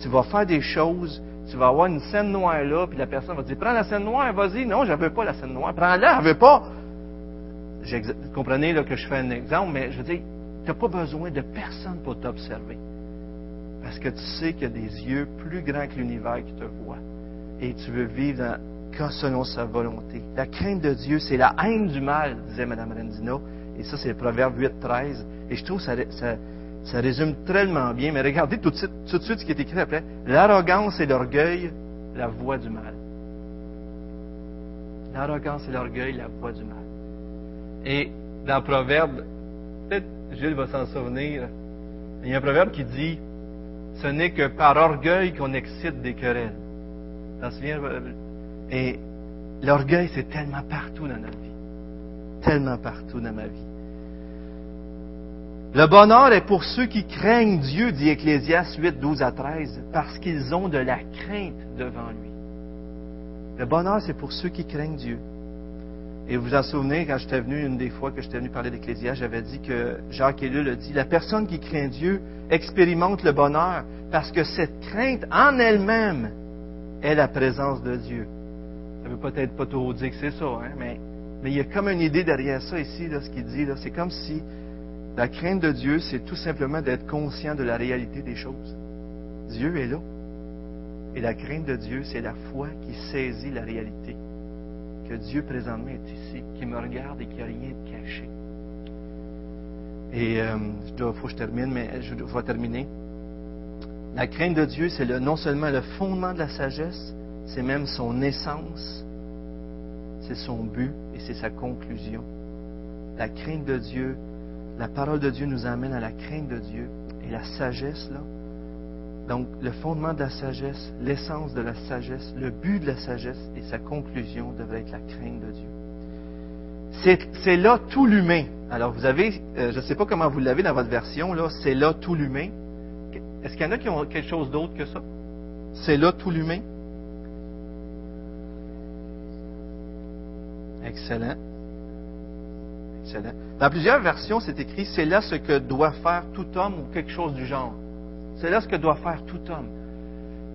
tu vas faire des choses, tu vas avoir une scène noire là, puis la personne va dire Prends la scène noire, vas-y. Non, je pas la scène noire. Prends-la, je pas. Vous comprenez que je fais un exemple, mais je veux dire, tu n'as pas besoin de personne pour t'observer. Parce que tu sais qu'il y a des yeux plus grands que l'univers qui te voient. Et tu veux vivre dans, selon sa volonté. La crainte de Dieu, c'est la haine du mal, disait Mme Rendino. Et ça, c'est le Proverbe 8, 13. Et je trouve que ça résume tellement bien. Mais regardez tout de suite, tout de suite ce qui est écrit après. L'arrogance et l'orgueil, la voie du mal. L'arrogance et l'orgueil, la voie du mal. Et dans proverbe, peut-être Gilles va s'en souvenir, il y a un proverbe qui dit Ce n'est que par orgueil qu'on excite des querelles. T'en souviens Et l'orgueil, c'est tellement partout dans notre vie. Tellement partout dans ma vie. Le bonheur est pour ceux qui craignent Dieu, dit Ecclésias 8, 12 à 13, parce qu'ils ont de la crainte devant lui. Le bonheur, c'est pour ceux qui craignent Dieu. Et vous vous en souvenez, quand j'étais venu, une des fois que j'étais venu parler d'Ecclésias, j'avais dit que Jacques Ellul a dit, la personne qui craint Dieu expérimente le bonheur parce que cette crainte en elle-même est la présence de Dieu. Ça veut peut-être pas trop dire que c'est ça, hein, mais, il y a comme une idée derrière ça ici, là, ce qu'il dit, c'est comme si la crainte de Dieu, c'est tout simplement d'être conscient de la réalité des choses. Dieu est là. Et la crainte de Dieu, c'est la foi qui saisit la réalité. Que Dieu présentement est ici, qui me regarde et qui n'a rien de caché. Et il euh, faut que je termine, mais je vais terminer. La crainte de Dieu, c'est non seulement le fondement de la sagesse, c'est même son essence, c'est son but et c'est sa conclusion. La crainte de Dieu, la parole de Dieu nous amène à la crainte de Dieu et la sagesse, là. Donc, le fondement de la sagesse, l'essence de la sagesse, le but de la sagesse et sa conclusion devrait être la crainte de Dieu. C'est là tout l'humain. Alors, vous avez, euh, je ne sais pas comment vous l'avez dans votre version, là, c'est là tout l'humain. Est-ce qu'il y en a qui ont quelque chose d'autre que ça? C'est là tout l'humain? Excellent. Dans plusieurs versions, c'est écrit c'est là ce que doit faire tout homme ou quelque chose du genre. C'est là ce que doit faire tout homme.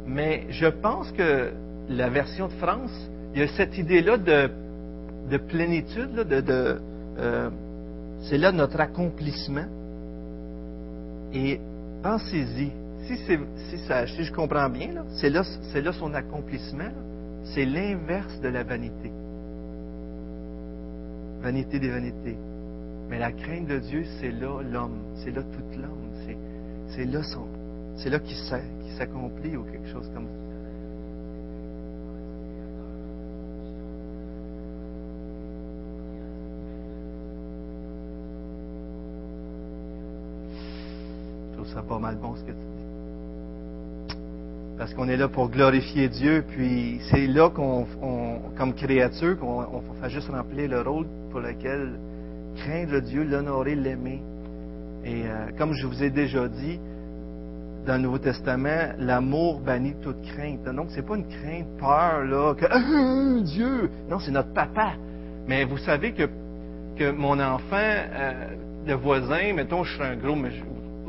Mais je pense que la version de France, il y a cette idée-là de, plénitude, de, euh, c'est là notre accomplissement. Et pensez-y, si, si, ça, si je comprends bien, c'est là, là son accomplissement, c'est l'inverse de la vanité vanité des vanités. Mais la crainte de Dieu, c'est là l'homme, c'est là toute l'homme, c'est, là son, c'est là qui, qui s'accomplit ou quelque chose comme ça. Je trouve ça pas mal bon ce que tu dis. parce qu'on est là pour glorifier Dieu, puis c'est là qu'on, comme créature, qu'on on fait juste remplir le rôle pour lequel craindre Dieu, l'honorer, l'aimer. Et euh, comme je vous ai déjà dit, dans le Nouveau Testament, l'amour bannit toute crainte. Donc, c'est pas une crainte, peur, là, que ah, Dieu. Non, c'est notre papa. Mais vous savez que, que mon enfant, euh, le voisin, mettons, je suis un gros,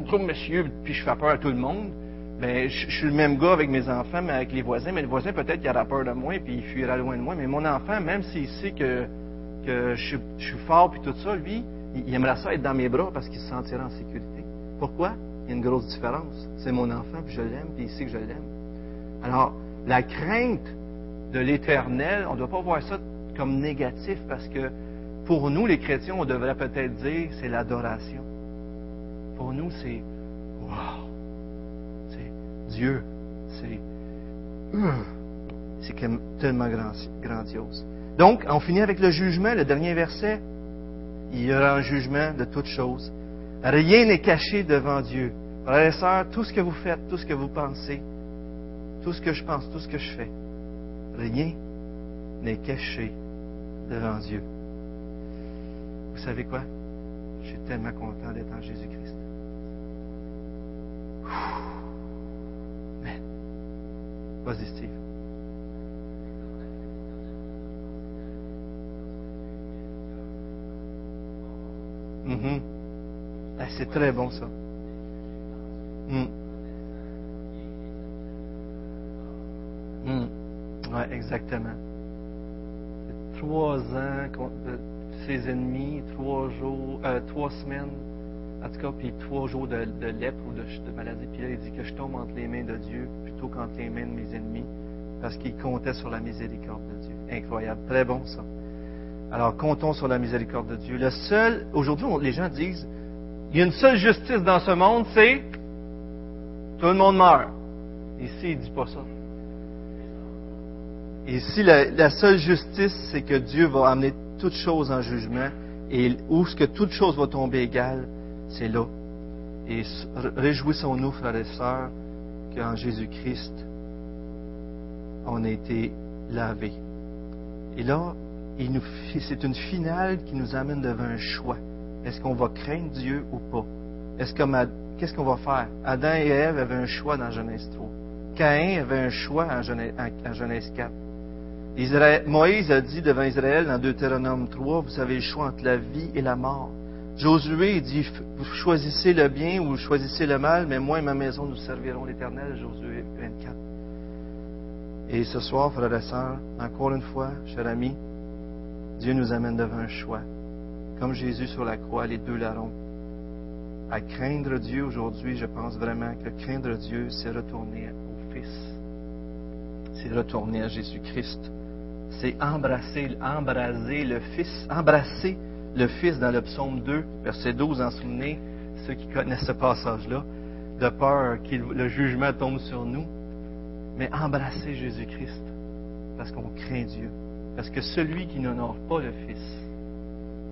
gros monsieur, puis je fais peur à tout le monde. Ben, je, suis le même gars avec mes enfants, mais avec les voisins. Mais le voisin, peut-être qu'il aura peur de moi, puis il fuira loin de moi. Mais mon enfant, même s'il sait que, que je, suis fort, puis tout ça, lui, il, il aimerait ça être dans mes bras parce qu'il se sentira en sécurité. Pourquoi? Il y a une grosse différence. C'est mon enfant, puis je l'aime, puis il sait que je l'aime. Alors, la crainte de l'éternel, on ne doit pas voir ça comme négatif parce que pour nous, les chrétiens, on devrait peut-être dire c'est l'adoration. Pour nous, c'est wow, c'est Dieu, c'est c'est tellement grandiose. Donc, on finit avec le jugement, le dernier verset. Il y aura un jugement de toutes choses. Rien n'est caché devant Dieu. Frères et sœurs, tout ce que vous faites, tout ce que vous pensez, tout ce que je pense, tout ce que je fais, rien n'est caché devant Dieu. Vous savez quoi? Je suis tellement content d'être en Jésus-Christ. Vas-y, Steve. Mm-hmm. Ah, c'est très bon ça. Mm. Mm. Oui, exactement. Trois ans contre ses ennemis, trois jours, euh, trois semaines, en tout cas, puis trois jours de, lèpre ou de, maladie. Puis là, il dit que je tombe entre les mains de Dieu plutôt qu'entre les mains de mes ennemis, parce qu'il comptait sur la miséricorde de Dieu. Incroyable, très bon ça. Alors, comptons sur la miséricorde de Dieu. Le seul, aujourd'hui, les gens disent, il y a une seule justice dans ce monde, c'est tout le monde meurt. Ici, il ne dit pas ça. Ici, la, seule justice, c'est que Dieu va amener toutes choses en jugement et où ce que toute chose va tomber égale, c'est là. Et réjouissons-nous, frères et sœurs, qu'en Jésus-Christ, on a été lavés. Et là, c'est une finale qui nous amène devant un choix. Est-ce qu'on va craindre Dieu ou pas? Est-ce que qu'est-ce qu'on va faire? Adam et Ève avaient un choix dans Genèse 3. Caïn avait un choix en Genèse, 4. Moïse a dit devant Israël dans Deutéronome 3, vous avez le choix entre la vie et la mort. Josué dit, vous choisissez le bien ou vous choisissez le mal, mais moi et ma maison nous servirons l'Éternel, Josué 24. Et ce soir, frères et sœurs, encore une fois, chers amis, Dieu nous amène devant un choix. Comme Jésus sur la croix, les deux larrons. À craindre Dieu aujourd'hui, je pense vraiment que craindre Dieu, c'est retourner au Fils. C'est retourner à Jésus-Christ. C'est embrasser, embraser le Fils, embrasser le Fils dans le psaume 2, verset 12, en souvenez, ceux qui connaissent ce passage-là, de peur que le jugement tombe sur nous, mais embrasser Jésus-Christ, parce qu'on craint Dieu. Parce que celui qui n'honore pas le Fils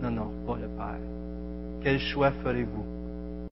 n'honore pas le Père. Quel choix ferez-vous?